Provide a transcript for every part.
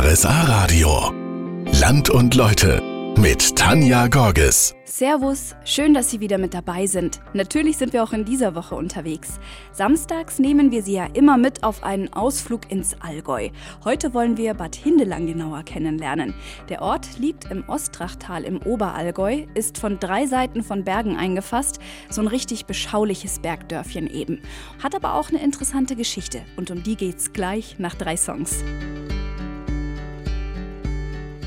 RSA Radio. Land und Leute mit Tanja Gorges. Servus, schön, dass Sie wieder mit dabei sind. Natürlich sind wir auch in dieser Woche unterwegs. Samstags nehmen wir Sie ja immer mit auf einen Ausflug ins Allgäu. Heute wollen wir Bad Hindelang genauer kennenlernen. Der Ort liegt im Ostrachtal im Oberallgäu, ist von drei Seiten von Bergen eingefasst, so ein richtig beschauliches Bergdörfchen eben. Hat aber auch eine interessante Geschichte und um die geht's gleich nach drei Songs.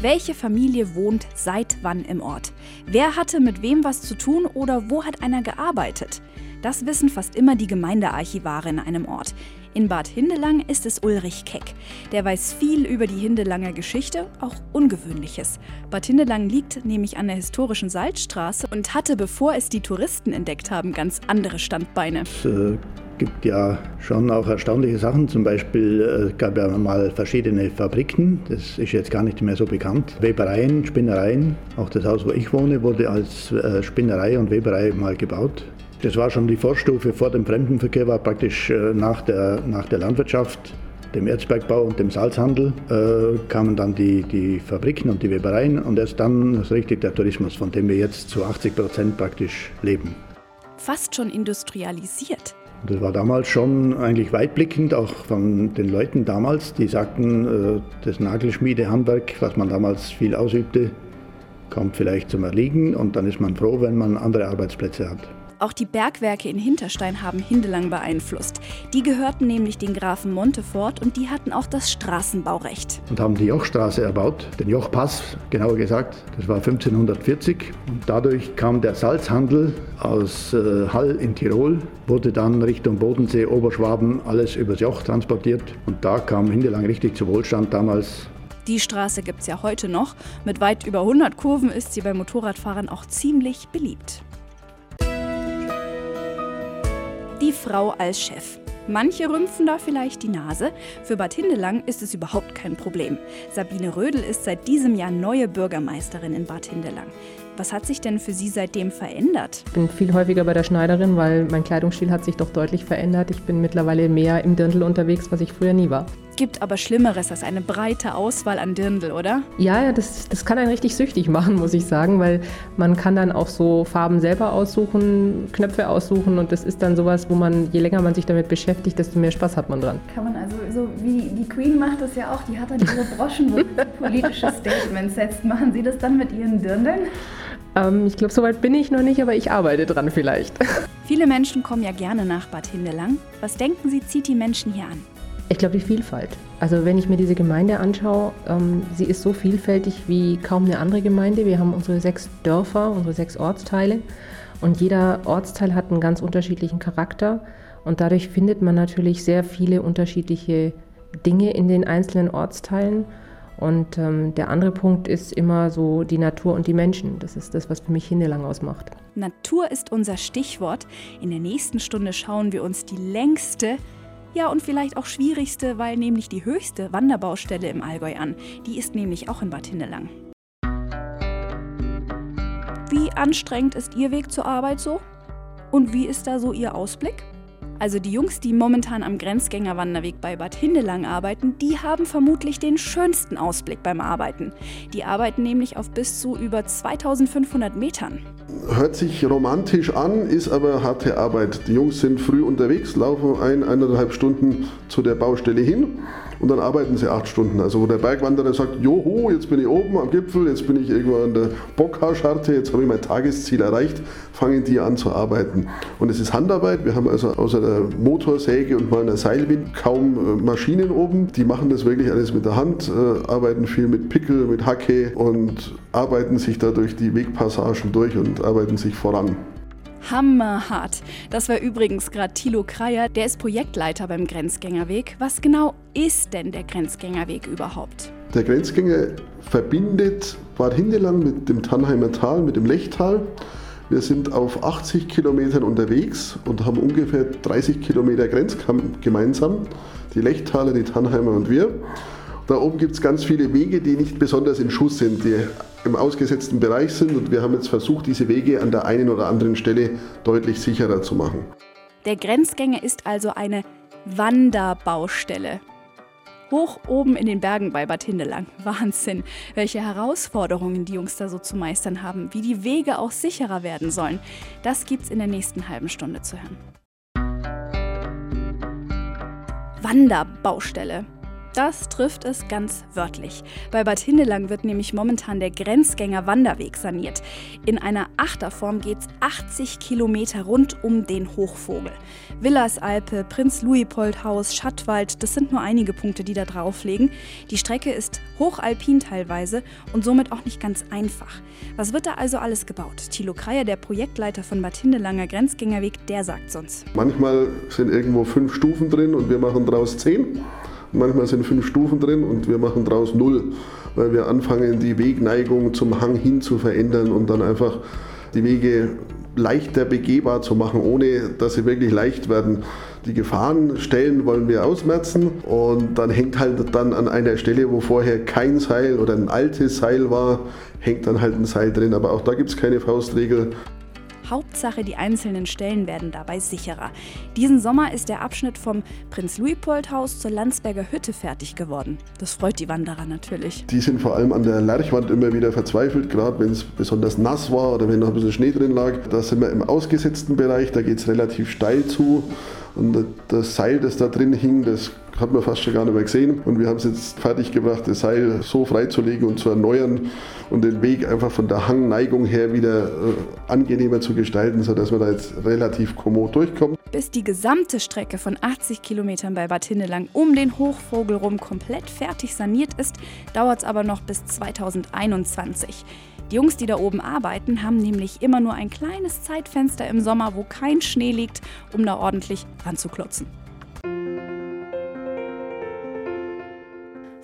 Welche Familie wohnt seit wann im Ort? Wer hatte mit wem was zu tun oder wo hat einer gearbeitet? Das wissen fast immer die Gemeindearchivare in einem Ort. In Bad Hindelang ist es Ulrich Keck. Der weiß viel über die Hindelanger Geschichte, auch Ungewöhnliches. Bad Hindelang liegt nämlich an der historischen Salzstraße und hatte, bevor es die Touristen entdeckt haben, ganz andere Standbeine. Es äh, gibt ja schon auch erstaunliche Sachen. Zum Beispiel äh, gab ja mal verschiedene Fabriken. Das ist jetzt gar nicht mehr so bekannt. Webereien, Spinnereien. Auch das Haus, wo ich wohne, wurde als äh, Spinnerei und Weberei mal gebaut. Das war schon die Vorstufe vor dem Fremdenverkehr, war praktisch äh, nach der, nach der Landwirtschaft, dem Erzbergbau und dem Salzhandel äh, kamen dann die, die Fabriken und die Webereien und erst dann ist richtig der Tourismus, von dem wir jetzt zu 80 Prozent praktisch leben. Fast schon industrialisiert. Das war damals schon eigentlich weitblickend, auch von den Leuten damals, die sagten, äh, das Nagelschmiedehandwerk, was man damals viel ausübte, kommt vielleicht zum Erliegen und dann ist man froh, wenn man andere Arbeitsplätze hat. Auch die Bergwerke in Hinterstein haben Hindelang beeinflusst. Die gehörten nämlich den Grafen Montefort und die hatten auch das Straßenbaurecht. Und haben die Jochstraße erbaut, den Jochpass genauer gesagt. Das war 1540 und dadurch kam der Salzhandel aus äh, Hall in Tirol, wurde dann Richtung Bodensee, Oberschwaben, alles übers Joch transportiert und da kam Hindelang richtig zu Wohlstand damals. Die Straße gibt es ja heute noch. Mit weit über 100 Kurven ist sie bei Motorradfahrern auch ziemlich beliebt. Die Frau als Chef. Manche rümpfen da vielleicht die Nase. Für Bad Hindelang ist es überhaupt kein Problem. Sabine Rödel ist seit diesem Jahr neue Bürgermeisterin in Bad Hindelang. Was hat sich denn für Sie seitdem verändert? Ich bin viel häufiger bei der Schneiderin, weil mein Kleidungsstil hat sich doch deutlich verändert. Ich bin mittlerweile mehr im Dirndl unterwegs, was ich früher nie war. Gibt aber Schlimmeres als eine breite Auswahl an Dirndl, oder? Ja, ja das, das kann einen richtig süchtig machen, muss ich sagen, weil man kann dann auch so Farben selber aussuchen, Knöpfe aussuchen und das ist dann sowas, wo man, je länger man sich damit beschäftigt, desto mehr Spaß hat man dran. Kann man also, so wie die Queen macht das ja auch, die hat dann ihre Broschen, wo sie politische Statements setzt. Machen Sie das dann mit Ihren Dirndeln? Ähm, ich glaube, soweit bin ich noch nicht, aber ich arbeite dran vielleicht. Viele Menschen kommen ja gerne nach Bad Hindelang. Was denken Sie, zieht die Menschen hier an? Ich glaube, die Vielfalt. Also wenn ich mir diese Gemeinde anschaue, ähm, sie ist so vielfältig wie kaum eine andere Gemeinde. Wir haben unsere sechs Dörfer, unsere sechs Ortsteile und jeder Ortsteil hat einen ganz unterschiedlichen Charakter und dadurch findet man natürlich sehr viele unterschiedliche Dinge in den einzelnen Ortsteilen und ähm, der andere Punkt ist immer so die Natur und die Menschen. Das ist das, was für mich Hindelang ausmacht. Natur ist unser Stichwort. In der nächsten Stunde schauen wir uns die längste, ja und vielleicht auch schwierigste, weil nämlich die höchste Wanderbaustelle im Allgäu an. Die ist nämlich auch in Bad Hindelang. Wie anstrengend ist Ihr Weg zur Arbeit so? Und wie ist da so Ihr Ausblick? Also die Jungs, die momentan am Grenzgängerwanderweg bei Bad Hindelang arbeiten, die haben vermutlich den schönsten Ausblick beim Arbeiten. Die arbeiten nämlich auf bis zu über 2500 Metern. Hört sich romantisch an, ist aber harte Arbeit. Die Jungs sind früh unterwegs, laufen ein, eineinhalb Stunden zu der Baustelle hin und dann arbeiten sie acht Stunden. Also wo der Bergwanderer sagt, joho, jetzt bin ich oben am Gipfel, jetzt bin ich irgendwo an der Bockhaarscharte, jetzt habe ich mein Tagesziel erreicht, fangen die an zu arbeiten. Und es ist Handarbeit, wir haben also außer der Motorsäge und mal einer Seilwind kaum äh, Maschinen oben. Die machen das wirklich alles mit der Hand, äh, arbeiten viel mit Pickel, mit Hacke und arbeiten sich da durch die Wegpassagen durch und arbeiten sich voran. Hammerhart. Das war übrigens gerade Thilo Kreier, der ist Projektleiter beim Grenzgängerweg. Was genau ist denn der Grenzgängerweg überhaupt? Der Grenzgänger verbindet Bad Hindelang mit dem Tannheimer Tal, mit dem Lechtal. Wir sind auf 80 Kilometern unterwegs und haben ungefähr 30 Kilometer Grenz gemeinsam. Die Lechtaler, die Tannheimer und wir. Da oben gibt es ganz viele Wege, die nicht besonders in Schuss sind, die im ausgesetzten Bereich sind. Und wir haben jetzt versucht, diese Wege an der einen oder anderen Stelle deutlich sicherer zu machen. Der Grenzgänger ist also eine Wanderbaustelle. Hoch oben in den Bergen bei Bad Hindelang. Wahnsinn, welche Herausforderungen die Jungs da so zu meistern haben, wie die Wege auch sicherer werden sollen. Das gibt's in der nächsten halben Stunde zu hören. Wanderbaustelle. Das trifft es ganz wörtlich. Bei Bad Hindelang wird nämlich momentan der Grenzgänger-Wanderweg saniert. In einer Achterform geht's 80 Kilometer rund um den Hochvogel. Villas-Alpe, Prinz-Luipold-Haus, Schattwald, das sind nur einige Punkte, die da drauf liegen. Die Strecke ist hochalpin teilweise und somit auch nicht ganz einfach. Was wird da also alles gebaut? Thilo Kreier, der Projektleiter von Bad Hindelanger Grenzgängerweg, der sagt uns. Manchmal sind irgendwo fünf Stufen drin und wir machen daraus zehn. Manchmal sind fünf Stufen drin und wir machen daraus null, weil wir anfangen, die Wegneigung zum Hang hin zu verändern und dann einfach die Wege leichter begehbar zu machen, ohne dass sie wirklich leicht werden. Die Gefahrenstellen wollen wir ausmerzen und dann hängt halt dann an einer Stelle, wo vorher kein Seil oder ein altes Seil war, hängt dann halt ein Seil drin. Aber auch da gibt es keine Faustregel. Hauptsache, die einzelnen Stellen werden dabei sicherer. Diesen Sommer ist der Abschnitt vom Prinz-Luipold-Haus zur Landsberger Hütte fertig geworden. Das freut die Wanderer natürlich. Die sind vor allem an der Lerchwand immer wieder verzweifelt, gerade wenn es besonders nass war oder wenn noch ein bisschen Schnee drin lag. Da sind wir im ausgesetzten Bereich, da geht es relativ steil zu. Und das Seil, das da drin hing, das hat man fast schon gar nicht mehr gesehen. Und wir haben es jetzt fertiggebracht, das Seil so freizulegen und zu erneuern und den Weg einfach von der Hangneigung her wieder äh, angenehmer zu gestalten, sodass man da jetzt relativ kommod durchkommt. Bis die gesamte Strecke von 80 Kilometern bei Bad Hindelang um den Hochvogel rum komplett fertig saniert ist, dauert es aber noch bis 2021. Die Jungs, die da oben arbeiten, haben nämlich immer nur ein kleines Zeitfenster im Sommer, wo kein Schnee liegt, um da ordentlich ranzuklotzen.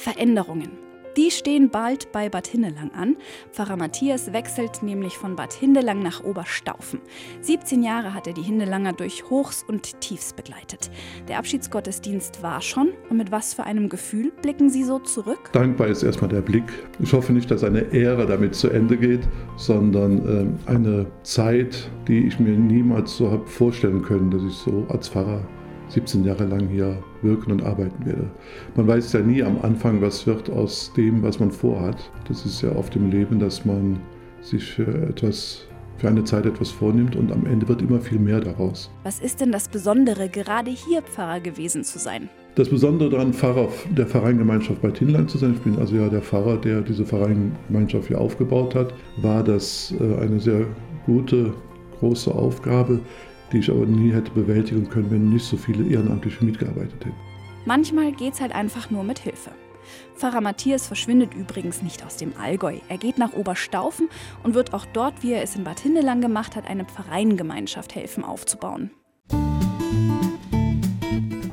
Veränderungen. Die stehen bald bei Bad Hindelang an. Pfarrer Matthias wechselt nämlich von Bad Hindelang nach Oberstaufen. 17 Jahre hat er die Hindelanger durch Hochs und Tiefs begleitet. Der Abschiedsgottesdienst war schon. Und mit was für einem Gefühl blicken Sie so zurück? Dankbar ist erstmal der Blick. Ich hoffe nicht, dass eine Ära damit zu Ende geht, sondern äh, eine Zeit, die ich mir niemals so habe vorstellen können, dass ich so als Pfarrer 17 Jahre lang hier wirken und arbeiten werde. Man weiß ja nie am Anfang, was wird aus dem, was man vorhat. Das ist ja oft im Leben, dass man sich für etwas für eine Zeit etwas vornimmt und am Ende wird immer viel mehr daraus. Was ist denn das Besondere, gerade hier Pfarrer gewesen zu sein? Das Besondere daran, Pfarrer der Pfarreiengemeinschaft bei Tinland zu sein, ich bin also ja der Pfarrer, der diese Pfarreiengemeinschaft hier aufgebaut hat, war das äh, eine sehr gute, große Aufgabe, die ich aber nie hätte bewältigen können, wenn nicht so viele Ehrenamtliche mitgearbeitet hätten. Manchmal geht es halt einfach nur mit Hilfe. Pfarrer Matthias verschwindet übrigens nicht aus dem Allgäu. Er geht nach Oberstaufen und wird auch dort, wie er es in Bad Hindelang gemacht hat, eine Pfarreiengemeinschaft helfen aufzubauen.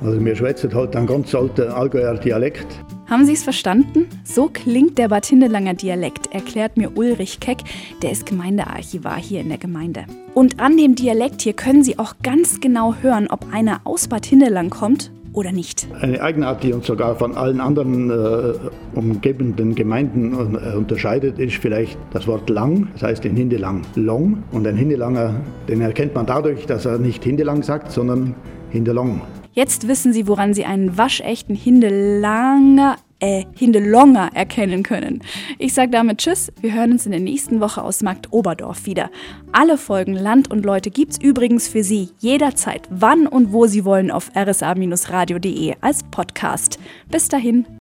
Also mir schwätzt halt ein ganz alter Allgäuer Dialekt. Haben Sie es verstanden? So klingt der Bad Hindelanger Dialekt, erklärt mir Ulrich Keck, der ist Gemeindearchivar hier in der Gemeinde. Und an dem Dialekt hier können Sie auch ganz genau hören, ob einer aus Bad Hindelang kommt oder nicht. Eine Eigenart, die uns sogar von allen anderen äh, umgebenden Gemeinden äh, unterscheidet, ist vielleicht das Wort lang, das heißt in Hindelang long. Und ein Hindelanger, den erkennt man dadurch, dass er nicht Hindelang sagt, sondern Hindelong. Jetzt wissen Sie, woran Sie einen waschechten Hindelanger äh, Hindelonger erkennen können. Ich sage damit Tschüss, wir hören uns in der nächsten Woche aus Markt Oberdorf wieder. Alle Folgen Land und Leute gibt's übrigens für Sie jederzeit, wann und wo Sie wollen auf rsa-radio.de als Podcast. Bis dahin.